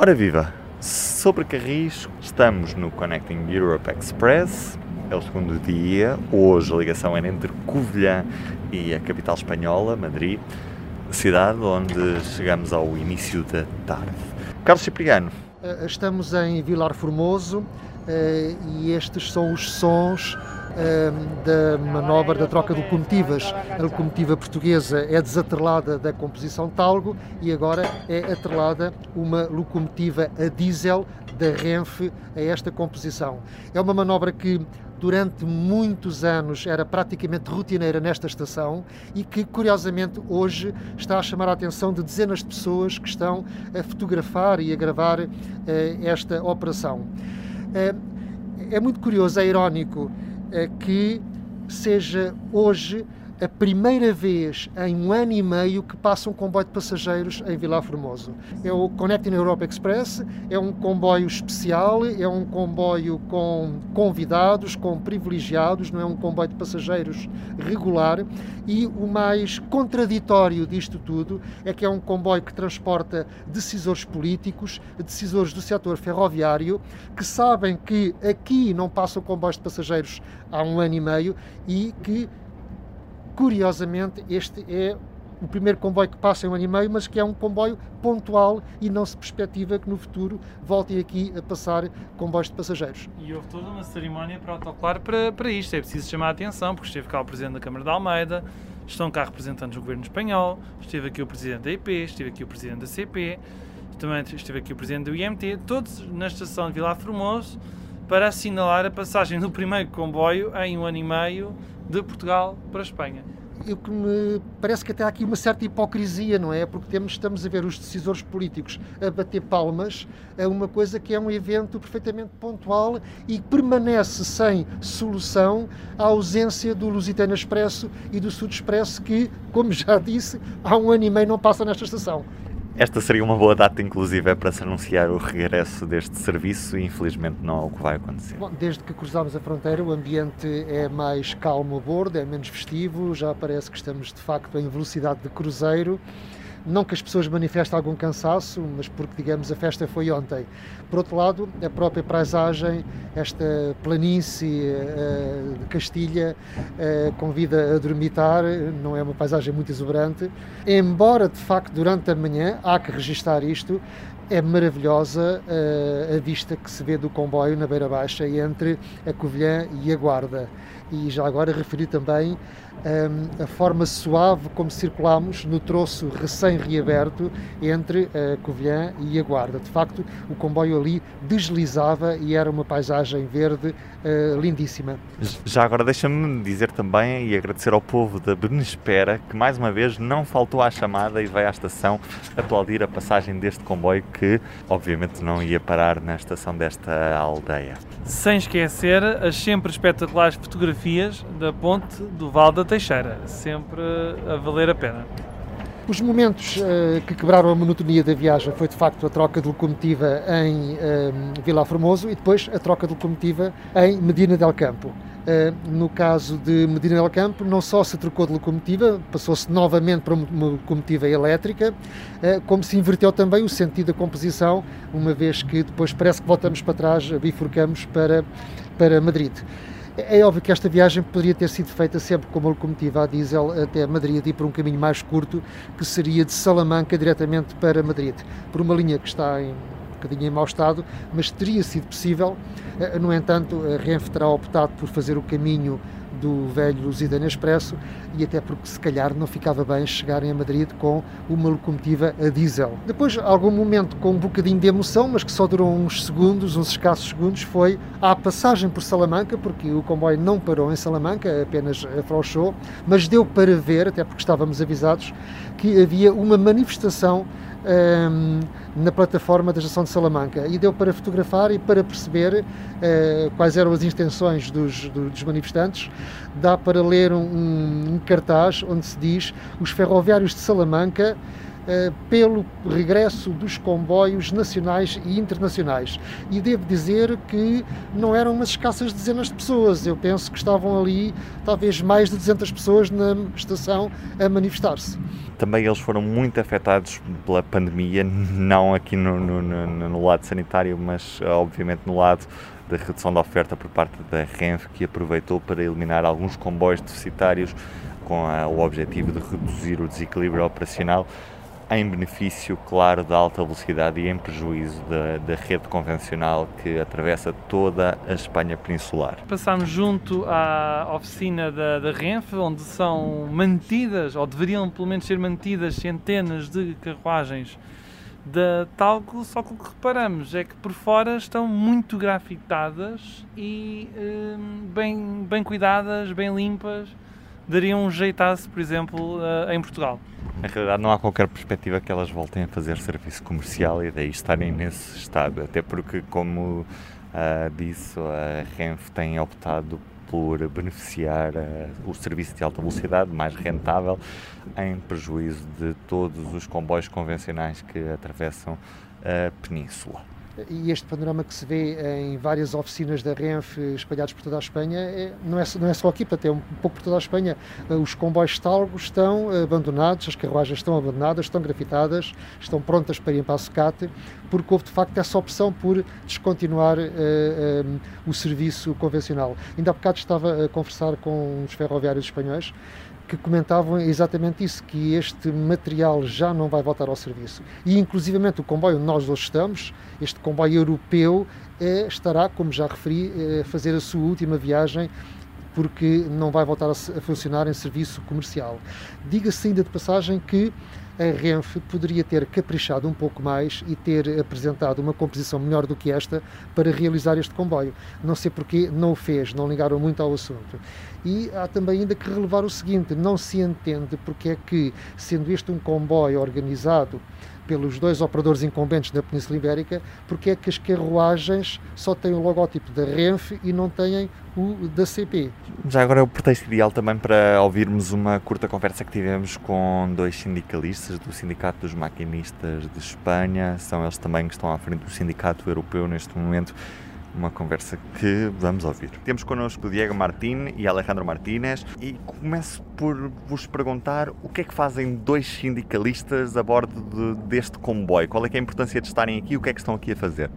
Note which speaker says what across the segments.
Speaker 1: Ora viva! Sobre Carris, estamos no Connecting Europe Express. É o segundo dia. Hoje a ligação era entre Covilhã e a capital espanhola, Madrid, cidade onde chegamos ao início da tarde. Carlos Cipriano.
Speaker 2: Eh, estamos em Vilar Formoso eh, e estes são os sons da manobra da troca de locomotivas. A locomotiva portuguesa é desatrelada da composição Talgo e agora é atrelada uma locomotiva a diesel da Renfe a esta composição. É uma manobra que durante muitos anos era praticamente rotineira nesta estação e que, curiosamente, hoje está a chamar a atenção de dezenas de pessoas que estão a fotografar e a gravar uh, esta operação. Uh, é muito curioso, é irónico que seja hoje a primeira vez em um ano e meio que passa um comboio de passageiros em Vilar Formoso. É o Connecting Europe Express, é um comboio especial, é um comboio com convidados, com privilegiados, não é um comboio de passageiros regular. E o mais contraditório disto tudo é que é um comboio que transporta decisores políticos, decisores do setor ferroviário, que sabem que aqui não passam comboios de passageiros há um ano e meio e que Curiosamente, este é o primeiro comboio que passa em um ano e meio, mas que é um comboio pontual e não se perspectiva que no futuro voltem aqui a passar comboios de passageiros.
Speaker 3: E houve toda uma cerimónia protocolar para, para isto. É preciso chamar a atenção, porque esteve cá o Presidente da Câmara de Almeida, estão cá representantes do Governo Espanhol, esteve aqui o Presidente da IP, esteve aqui o Presidente da CP, também esteve aqui o Presidente do IMT, todos na estação de Vila Formoso, para assinalar a passagem do primeiro comboio em um ano e meio de Portugal para a Espanha.
Speaker 2: O que me parece que até há aqui uma certa hipocrisia, não é? Porque temos, estamos a ver os decisores políticos a bater palmas a uma coisa que é um evento perfeitamente pontual e permanece sem solução a ausência do Lusitano Expresso e do Sud Expresso que, como já disse, há um ano e meio não passa nesta estação.
Speaker 1: Esta seria uma boa data, inclusive, para se anunciar o regresso deste serviço e infelizmente não é o que vai acontecer.
Speaker 2: Bom, desde que cruzámos a fronteira, o ambiente é mais calmo a bordo, é menos festivo, já parece que estamos de facto em velocidade de cruzeiro. Não que as pessoas manifestem algum cansaço, mas porque, digamos, a festa foi ontem. Por outro lado, a própria paisagem, esta planície uh, de Castilha, uh, convida a dormitar, não é uma paisagem muito exuberante. Embora, de facto, durante a manhã, há que registar isto, é maravilhosa uh, a vista que se vê do comboio na Beira Baixa entre a Covilhã e a Guarda. E já agora referi também um, a forma suave como circulamos no troço recém-reaberto entre a Covilhã e a Guarda. De facto, o comboio ali deslizava e era uma paisagem verde uh, lindíssima.
Speaker 1: Já agora deixa-me dizer também e agradecer ao povo da Benespera que mais uma vez não faltou à chamada e veio à estação aplaudir a passagem deste comboio que obviamente não ia parar na estação desta aldeia.
Speaker 3: Sem esquecer as sempre espetaculares fotografias da ponte do Val da Teixeira, sempre a valer a pena.
Speaker 2: Os momentos uh, que quebraram a monotonia da viagem foi de facto a troca de locomotiva em uh, Vila Formoso e depois a troca de locomotiva em Medina del Campo. Uh, no caso de Medina del Campo, não só se trocou de locomotiva, passou-se novamente para uma locomotiva elétrica, como se inverteu também o sentido da composição, uma vez que depois parece que voltamos para trás, bifurcamos para, para Madrid. É óbvio que esta viagem poderia ter sido feita sempre com uma locomotiva a diesel até Madrid e por um caminho mais curto, que seria de Salamanca diretamente para Madrid, por uma linha que está em bocadinho em mau estado, mas teria sido possível. Eh, no entanto, a Renfe terá optado por fazer o caminho do velho Lusitano Expresso e até porque se calhar não ficava bem chegarem a Madrid com uma locomotiva a diesel. Depois, algum momento com um bocadinho de emoção, mas que só durou uns segundos, uns escassos segundos, foi a passagem por Salamanca, porque o comboio não parou em Salamanca, apenas afrouxou, mas deu para ver, até porque estávamos avisados, que havia uma manifestação um, na plataforma da estação de Salamanca e deu para fotografar e para perceber uh, quais eram as intenções dos, dos manifestantes. Dá para ler um, um, cartaz onde se diz os ferroviários de Salamanca eh, pelo regresso dos comboios nacionais e internacionais. E devo dizer que não eram umas escassas dezenas de pessoas, eu penso que estavam ali talvez mais de 200 pessoas na estação a manifestar-se.
Speaker 1: Também eles foram muito afetados pela pandemia, não aqui no, no, no, no lado sanitário, mas obviamente no lado da redução da oferta por parte da Renfe, que aproveitou para eliminar alguns comboios deficitários com a, o objetivo de reduzir o desequilíbrio operacional em benefício, claro, da alta velocidade e em prejuízo da, rede convencional que atravessa toda a Espanha peninsular.
Speaker 3: Passámos junto à oficina da, da Renfe, onde são mantidas, ou deveriam pelo menos ser mantidas, centenas de carruagens da Talgo, só que o que reparamos é que por fora estão muito grafitadas e hum, bem, bem cuidadas, bem limpas. Dariam um jeitaço, por exemplo, uh, em Portugal.
Speaker 1: Na realidade, não há qualquer perspectiva que elas voltem a fazer serviço comercial e daí estarem nesse estado. Até porque, como uh, disse, a Renfe tem optado por beneficiar uh, o serviço de alta velocidade mais rentável, em prejuízo de todos os comboios convencionais que atravessam a península
Speaker 2: e este panorama que se vê em várias oficinas da Renfe espalhadas por toda a Espanha é, não, é, não é só aqui, portanto é um pouco por toda a Espanha. Os comboios talgo estão abandonados, as carruagens estão abandonadas, estão grafitadas, estão prontas para ir para a sucate, porque houve de facto essa opção por descontinuar uh, uh, o serviço convencional. Ainda há bocado estava a conversar com os ferroviários espanhóis que comentavam exatamente isso, que este material já não vai voltar ao serviço. E, inclusivamente, o comboio onde nós hoje estamos, este comboio europeu, é, estará, como já referi, a fazer a sua última viagem porque não vai voltar a, a funcionar em serviço comercial. Diga-se ainda de passagem que a Renfe poderia ter caprichado um pouco mais e ter apresentado uma composição melhor do que esta para realizar este comboio. Não sei porque não o fez, não ligaram muito ao assunto. E há também ainda que relevar o seguinte: não se entende porque é que, sendo este um comboio organizado pelos dois operadores incumbentes da Península Ibérica, porque é que as carruagens só têm o logótipo da Renfe e não têm o da CP.
Speaker 1: Já agora é o pretexto ideal também para ouvirmos uma curta conversa que tivemos com dois sindicalistas do Sindicato dos Maquinistas de Espanha, são eles também que estão à frente do Sindicato Europeu neste momento uma conversa que vamos ouvir. Temos connosco Diego Martín e Alejandro Martínez e começo por vos perguntar o que é que fazem dois sindicalistas a bordo de, deste comboio? Qual é, é a importância de estarem aqui e o que é que estão aqui a fazer?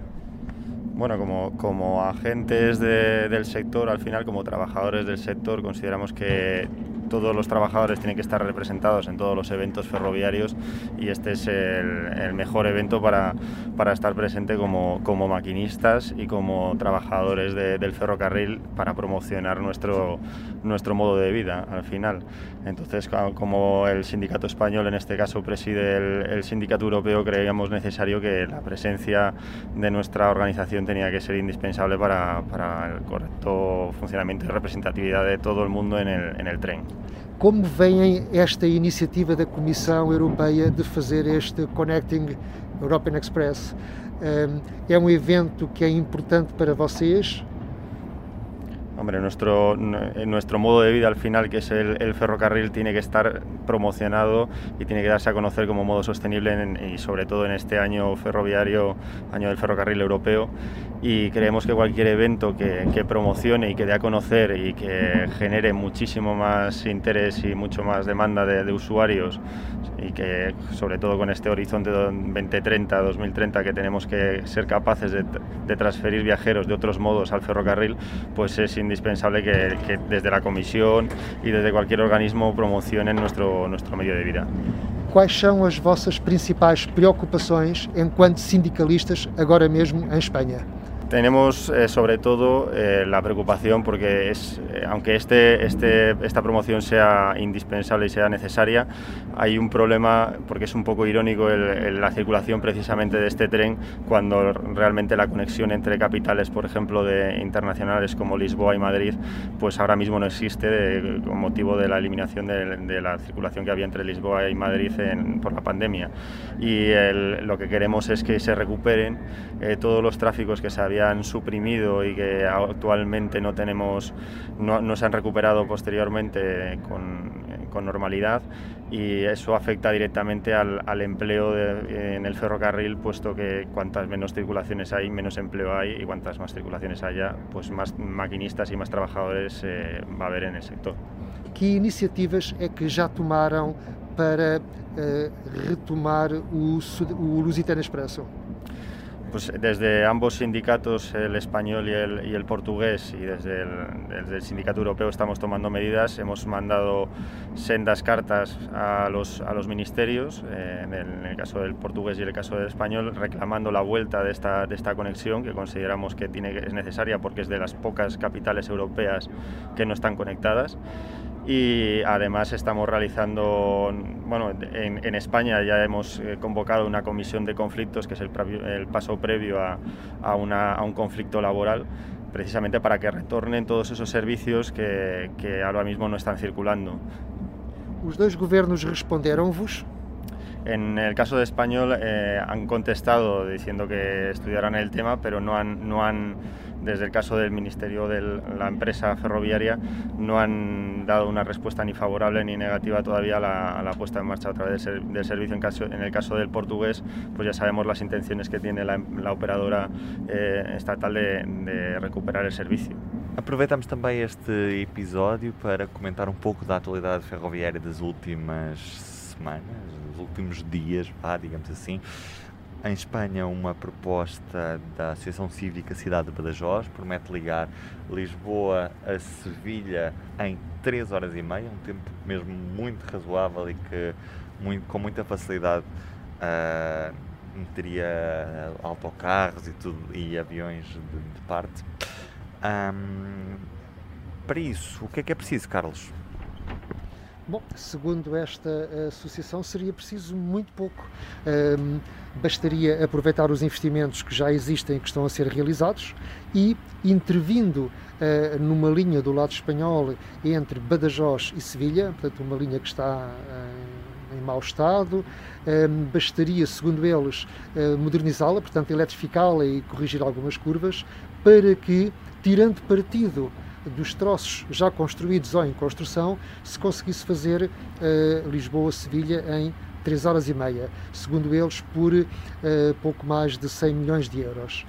Speaker 4: Bueno, como, como agentes de, del sector, al final, como trabajadores del sector, consideramos que todos los trabajadores tienen que estar representados en todos los eventos ferroviarios y este es el, mejor evento para, para, estar presente como, como maquinistas y como trabajadores del ferrocarril para promocionar nuestro, nuestro modo de vida al final. Entonces, como el sindicato español en este caso preside el, el sindicato europeo, creíamos necesario que la presencia de nuestra organización tenía que ser indispensable para, para el correcto funcionamiento y representatividad de todo el mundo en el, en el tren.
Speaker 2: Como veem esta iniciativa da Comissão Europeia de fazer este Connecting European Express? É um evento que é importante para vocês?
Speaker 4: Hombre, nuestro, nuestro modo de vida al final, que es el, ferrocarril, tiene que estar promocionado y tiene que darse a conocer como modo sostenible y sobre todo en este año ferroviario, año del ferrocarril europeo. Y creemos que cualquier evento que, promocione y que dé a conocer y que genere muchísimo más interés y mucho más demanda de, usuarios y que sobre todo con este horizonte 2030, 2030 que tenemos que ser capaces de, de transferir viajeros de otros modos al ferrocarril, pues es indispensable que, que, desde la Comisión y desde cualquier organismo promocionen nuestro, nuestro medio de vida.
Speaker 2: Quais são as vossas principais preocupações enquanto sindicalistas agora mesmo em Espanha?
Speaker 4: Tenemos eh, sobre todo eh, la preocupación porque es, eh, aunque este, este, esta promoción sea indispensable y sea necesaria, hay un problema porque es un poco irónico el, la circulación precisamente de este tren cuando realmente la conexión entre capitales, por ejemplo, de internacionales como Lisboa y Madrid, pues ahora mismo no existe con motivo de la eliminación de, de, la circulación que había entre Lisboa y Madrid en, por la pandemia. Y el, lo que queremos es que se recuperen todos los tráficos que se habían han suprimido y que actualmente no tenemos, no, no se han recuperado posteriormente con, con normalidad y eso afecta directamente al, al empleo de, en el ferrocarril, puesto que cuantas menos circulaciones hay, menos empleo hay y cuantas más circulaciones haya, pues más maquinistas y más trabajadores eh, va a haber en el sector.
Speaker 2: Que iniciativas é que já tomaram para uh, retomar o, o Lusitano Expresso?
Speaker 4: Pues desde ambos sindicatos, el español y el, y el portugués, y desde el, sindicato europeo estamos tomando medidas. Hemos mandado sendas cartas a los, ministerios, eh, en, el, en, caso del portugués y el caso del español, reclamando la vuelta de esta, de esta conexión que consideramos que tiene, es necesaria porque es de las pocas capitales europeas que no están conectadas y además estamos realizando, bueno, en, en España ya hemos eh, convocado una comisión de conflictos, que es el, el paso previo a, a, una, a, un conflicto laboral, precisamente para que retornen todos esos servicios que, que ahora mismo no están circulando.
Speaker 2: ¿Los dos gobiernos respondieron-vos?
Speaker 4: En el caso de español eh, han contestado diciendo que estudiarán el tema, pero no han, no han desde el caso del Ministerio de la empresa ferroviaria, no han dado una respuesta ni favorable ni negativa todavía a la, a la puesta en marcha a través del, del servicio. En, caso, en, el caso del portugués, pues ya sabemos las intenciones que tiene la, la operadora eh, estatal de, de recuperar el servicio.
Speaker 1: Aproveitamos também este episódio para comentar um pouco da atualidade ferroviária das últimas semanas, dos últimos dias, vá, digamos assim. Em Espanha, uma proposta da Associação Cívica Cidade de Badajoz promete ligar Lisboa a Sevilha em 3 horas e meia, um tempo mesmo muito razoável e que muito, com muita facilidade uh, meteria autocarros e, tudo, e aviões de, de parte. Um, para isso, o que é que é preciso, Carlos?
Speaker 2: Bom, segundo esta associação, seria preciso muito pouco. Um, bastaria aproveitar os investimentos que já existem que estão a ser realizados e, intervindo uh, numa linha do lado espanhol entre Badajoz e Sevilha, portanto, uma linha que está uh, em mau estado, um, bastaria, segundo eles, uh, modernizá-la, portanto, eletrificá-la e corrigir algumas curvas, para que, tirando partido dos troços já construídos ou em construção, se conseguisse fazer uh, Lisboa-Sevilha em 3 horas e meia, segundo eles, por uh, pouco mais de 100 milhões de euros.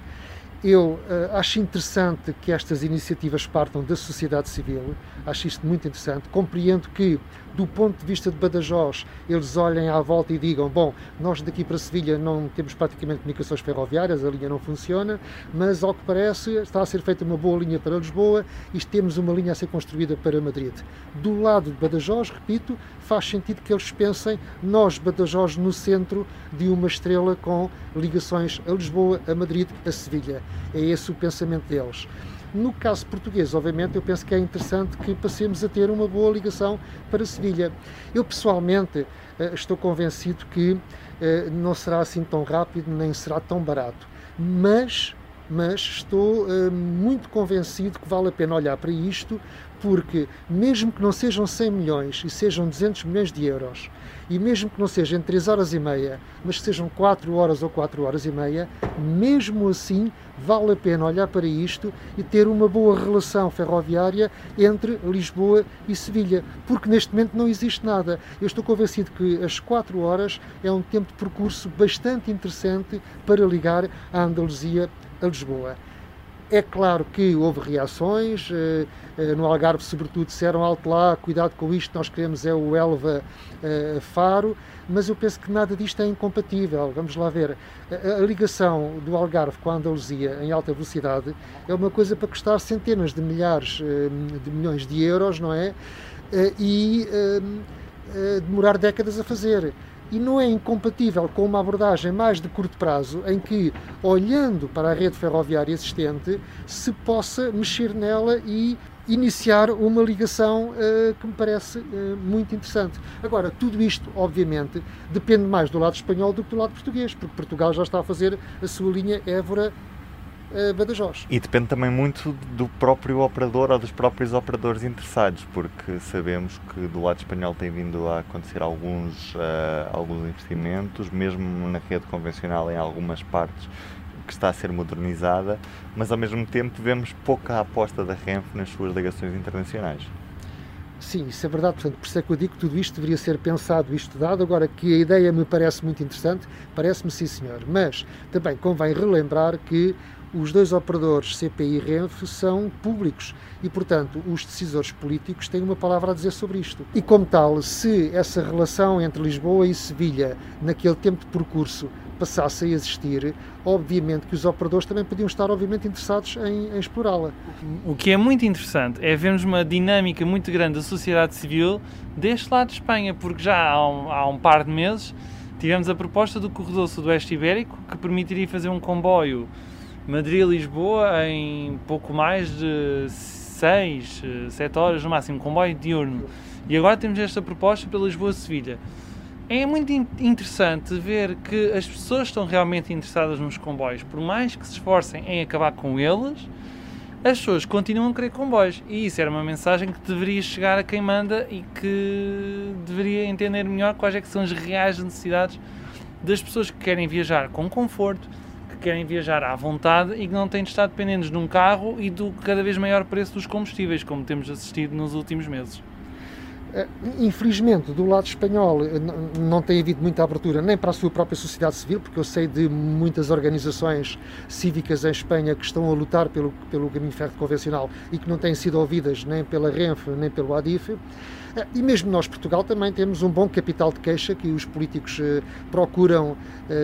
Speaker 2: Eu uh, acho interessante que estas iniciativas partam da sociedade civil, acho isto muito interessante. Compreendo que, do ponto de vista de Badajoz, eles olhem à volta e digam: bom, nós daqui para Sevilha não temos praticamente comunicações ferroviárias, a linha não funciona, mas ao que parece está a ser feita uma boa linha para Lisboa e temos uma linha a ser construída para Madrid. Do lado de Badajoz, repito, faz sentido que eles pensem nós, Badajoz, no centro de uma estrela com ligações a Lisboa, a Madrid, a Sevilha. É esse o pensamento deles. No caso português, obviamente, eu penso que é interessante que passemos a ter uma boa ligação para Sevilha. Eu, pessoalmente, estou convencido que não será assim tão rápido, nem será tão barato. Mas, mas estou muito convencido que vale a pena olhar para isto, porque mesmo que não sejam 100 milhões e sejam 200 milhões de euros, e mesmo que não seja em 3 horas e meia, mas que sejam 4 horas ou 4 horas e meia, mesmo assim vale a pena olhar para isto e ter uma boa relação ferroviária entre Lisboa e Sevilha, porque neste momento não existe nada. Eu estou convencido que as 4 horas é um tempo de percurso bastante interessante para ligar a Andaluzia a Lisboa. É claro que houve reações, no Algarve, sobretudo, disseram alto lá, cuidado com isto, nós queremos é o Elva Faro, mas eu penso que nada disto é incompatível. Vamos lá ver. A, ligação do Algarve com a Andaluzia em alta velocidade é uma coisa para custar centenas de milhares de milhões de euros, não é? E demorar décadas a fazer e não é incompatível com uma abordagem mais de curto prazo, em que, olhando para a rede ferroviária existente, se possa mexer nela e iniciar uma ligação uh, que me parece uh, muito interessante. Agora, tudo isto, obviamente, depende mais do lado espanhol do que do lado português, porque Portugal já está a fazer a sua linha Évora Badajoz.
Speaker 1: E depende também muito do próprio operador ou dos próprios operadores interessados, porque sabemos que do lado espanhol tem vindo a acontecer alguns, uh, alguns investimentos, mesmo na rede convencional em algumas partes que está a ser modernizada, mas ao mesmo tempo vemos pouca aposta da Renfe nas suas ligações internacionais.
Speaker 2: Sim, isso é verdade. Portanto, por isso é que eu digo que tudo isto deveria ser pensado e estudado. Agora, que a ideia me parece muito interessante, parece-me sim, senhor. Mas também convém relembrar que os dois operadores, CPI e Renfe, são públicos e, portanto, os decisores políticos têm uma palavra a dizer sobre isto. E, como tal, se essa relação entre Lisboa e Sevilha, naquele tempo de percurso, passasse a existir, obviamente que os operadores também podiam estar, obviamente, interessados em, em explorá-la.
Speaker 3: O que é muito interessante é vermos uma dinâmica muito grande da sociedade civil deste lado de Espanha, porque já há um, há um par de meses tivemos a proposta do corredor sudoeste ibérico, que permitiria fazer um comboio Madrid-Lisboa em pouco mais de 6, 7 horas no máximo, comboio diurno. E agora temos esta proposta para Lisboa-Sevilha. É muito interessante ver que as pessoas estão realmente interessadas nos comboios, por mais que se esforcem em acabar com eles, as pessoas continuam a querer comboios. E isso era uma mensagem que deveria chegar a quem manda e que deveria entender melhor quais é que são as reais necessidades das pessoas que querem viajar com conforto, querem viajar à vontade e que não têm de estar dependentes de um carro e do cada vez maior preço dos combustíveis, como temos assistido nos últimos meses.
Speaker 2: Eh, infelizmente, do lado espanhol, eh, não tem havido muita abertura nem para a sua própria sociedade civil, porque eu sei de muitas organizações cívicas em Espanha que estão a lutar pelo, pelo caminho ferro convencional e que não têm sido ouvidas nem pela Renfe nem pelo ADIF. Eh, e mesmo nós, Portugal, também temos um bom capital de queixa que os políticos procuram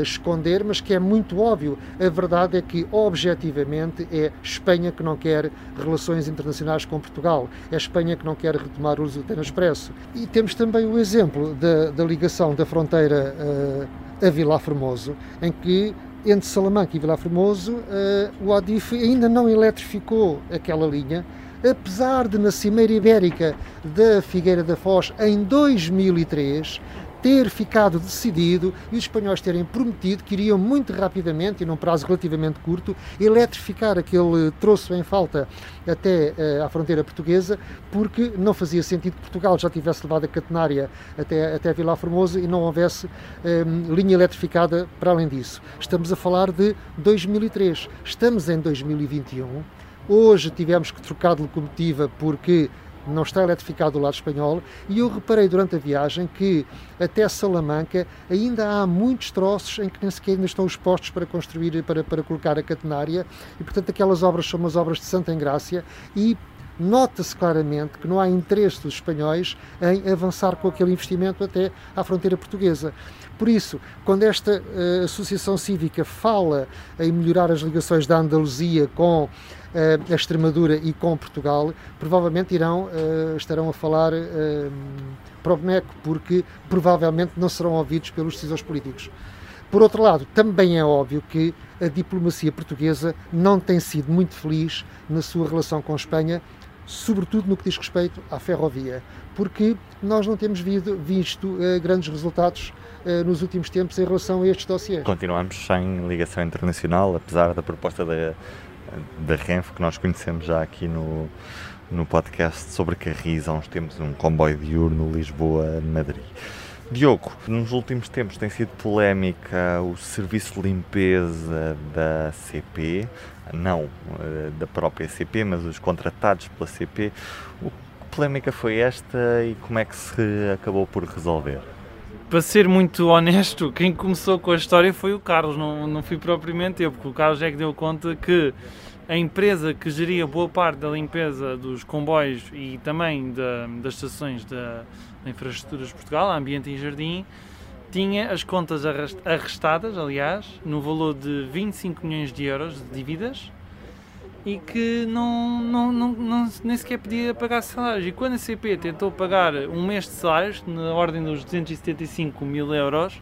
Speaker 2: esconder, mas que é muito óbvio. A verdade é que, objetivamente, é Espanha que não quer relações internacionais com Portugal, é Espanha que não quer retomar o uso do Expresso. E temos também o exemplo da, da ligação da fronteira uh, a Vila Formoso, em que entre Salamanca e Vila Formoso uh, o ADIF ainda não eletrificou aquela linha, apesar de na Cimeira Ibérica da Figueira da Foz em 2003 ter ficado decidido e os espanhóis terem prometido que iriam muito rapidamente, e num prazo relativamente curto, eletrificar aquele troço em falta até uh, à fronteira portuguesa, porque não fazia sentido que Portugal já tivesse levado a catenária até, até Vila Formosa e não houvesse um, ehm, linha eletrificada para além disso. Estamos a falar de 2003, estamos em 2021. Hoje tivemos que trocar de locomotiva porque não está eletrificado do lado espanhol, e eu reparei durante a viagem que até Salamanca ainda há muitos troços em que nem sequer ainda estão os postos para construir, para, para colocar a catenária, e portanto aquelas obras são umas obras de Santa Engrácia e nota-se claramente que não há interesse dos espanhóis em avançar com aquele investimento até à fronteira portuguesa. Por isso, quando esta uh, associação cívica fala em melhorar as ligações da Andaluzia com uh, a Extremadura e com Portugal, provavelmente irão, uh, estarão a falar para o boneco, porque provavelmente não serão ouvidos pelos decisores políticos. Por outro lado, também é óbvio que a diplomacia portuguesa não tem sido muito feliz na sua relação com a Espanha sobretudo no que diz respeito à ferrovia, porque nós não temos visto, visto uh, grandes resultados uh, nos últimos tempos em relação a estes dossiês.
Speaker 1: Continuamos sem ligação internacional, apesar da proposta da, da Renfe, que nós conhecemos já aqui no, no podcast sobre Carris, há uns tempos, um comboio diurno Lisboa-Madrid. Diogo, nos últimos tempos tem sido polémica o serviço de limpeza da CP, não uh, da própria CP, mas os contratados pela CP. O que polémica foi esta e como é que se acabou por resolver?
Speaker 3: Para ser muito honesto, quem começou com a história foi o Carlos, não, não fui propriamente eu, porque o Carlos é que deu conta que a empresa que geria boa parte da limpeza dos comboios e também da, das estações da Infraestruturas de Portugal, Ambiente e Jardim, tinha as contas arrestadas, aliás, no valor de 25 milhões de euros de dívidas e que não, não, não, não, nem sequer podia pagar salários. E quando a CP tentou pagar um mês de salários, na ordem dos 275 mil euros,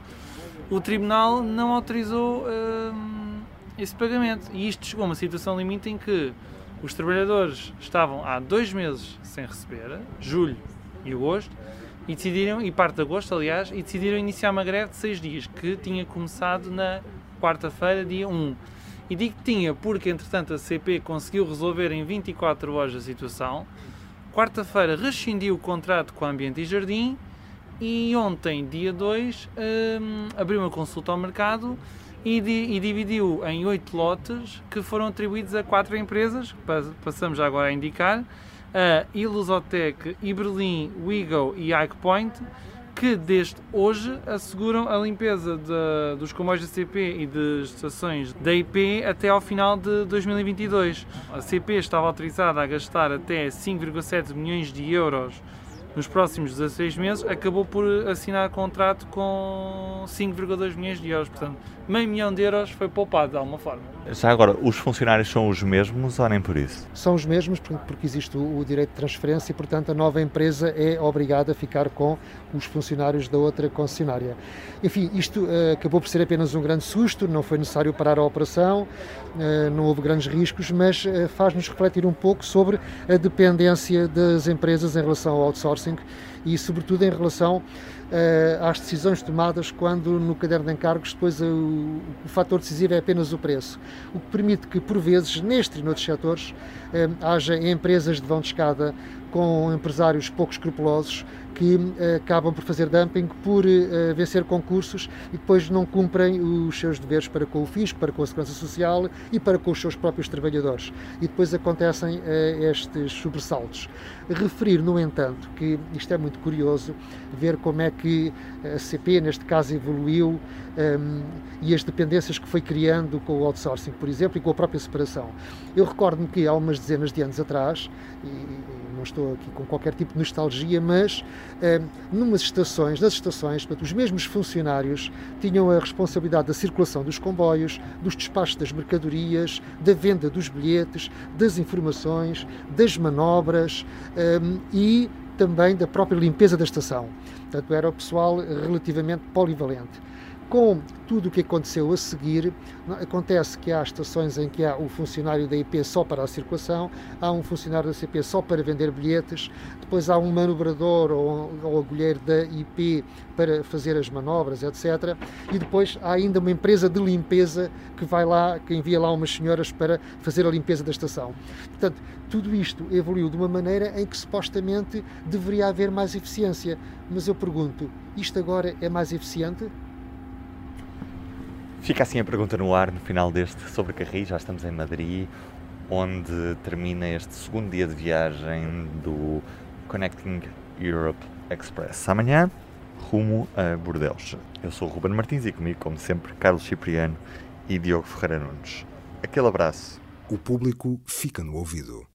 Speaker 3: o tribunal não autorizou hum, esse pagamento. E isto chegou a uma situação limite em que os trabalhadores estavam há dois meses sem receber, julho e agosto, e decidiram, e parte de agosto, aliás, e decidiram iniciar uma greve de seis dias, que tinha começado na quarta-feira, dia 1. E digo que tinha porque, entretanto, a CP conseguiu resolver em 24 horas a situação. Quarta-feira rescindiu o contrato com a Ambiente e Jardim e ontem, dia 2, hum, abriu uma consulta ao mercado e, di e, dividiu em oito lotes que foram atribuídos a quatro empresas, passamos já agora a indicar, a Ilusotec, Iberlin, Wigo e Ike Point, que desde hoje asseguram a limpeza de, dos comboios da CP e das estações da IP até ao final de 2022. A CP estava autorizada a gastar até 5,7 milhões de euros nos próximos 16 meses, acabou por assinar contrato com 5,2 milhões de euros. Portanto, meio milhão de euros foi poupado de alguma forma.
Speaker 1: Já agora, os funcionários são os mesmos ou nem por isso?
Speaker 2: São os mesmos porque existe o direito de transferência e, portanto, a nova empresa é obrigada a ficar com os funcionários da outra concessionária. Enfim, isto uh, acabou por ser apenas um grande susto, não foi necessário parar a operação, uh, não houve grandes riscos, mas uh, faz-nos refletir um pouco sobre a dependência das empresas em relação ao outsourcing e, sobretudo, em relação uh, às decisões tomadas quando no caderno de encargos depois o, o fator decisivo é apenas o preço, o que permite que, por vezes, neste e noutros setores, uh, haja empresas de vão de escada com empresários pouco escrupulosos que uh, acabam por fazer dumping, por uh, vencer concursos e depois não cumprem os seus deveres para com o fisco, para com a segurança social e para com os seus próprios trabalhadores. E depois acontecem uh, estes sobressaltos. Referir, no entanto, que isto é muito curioso, ver como é que a CP, neste caso, evoluiu um, e as dependências que foi criando com o outsourcing, por exemplo, e com a própria separação. Eu recordo-me que há umas dezenas de anos atrás, e, não estou aqui com qualquer tipo de nostalgia, mas eh, numas estações, nas estações, portanto, os mesmos funcionários tinham a responsabilidade da circulação dos comboios, dos despachos das mercadorias, da venda dos bilhetes, das informações, das manobras eh, e também da própria limpeza da estação. Portanto, era o pessoal relativamente polivalente com tudo o que aconteceu a seguir, acontece que há estações em que há o funcionário da IP só para a circulação, há um funcionário da CP só para vender bilhetes, depois há um manobrador ou, ou agulheiro da IP para fazer as manobras, etc. E depois há ainda uma empresa de limpeza que vai lá, que envia lá umas senhoras para fazer a limpeza da estação. Portanto, tudo isto evoluiu de uma maneira em que supostamente deveria haver mais eficiência. Mas eu pergunto, isto agora é mais eficiente?
Speaker 1: Fica assim a pergunta no ar no final deste sobre Carris. Já estamos em Madrid, onde termina este segundo dia de viagem do Connecting Europe Express. Amanhã, rumo a Bordeaux. Eu sou o Ruben Martins e comigo, como sempre, Carlos Cipriano e Diogo Ferreira Nunes. Aquele abraço.
Speaker 5: O público fica no ouvido.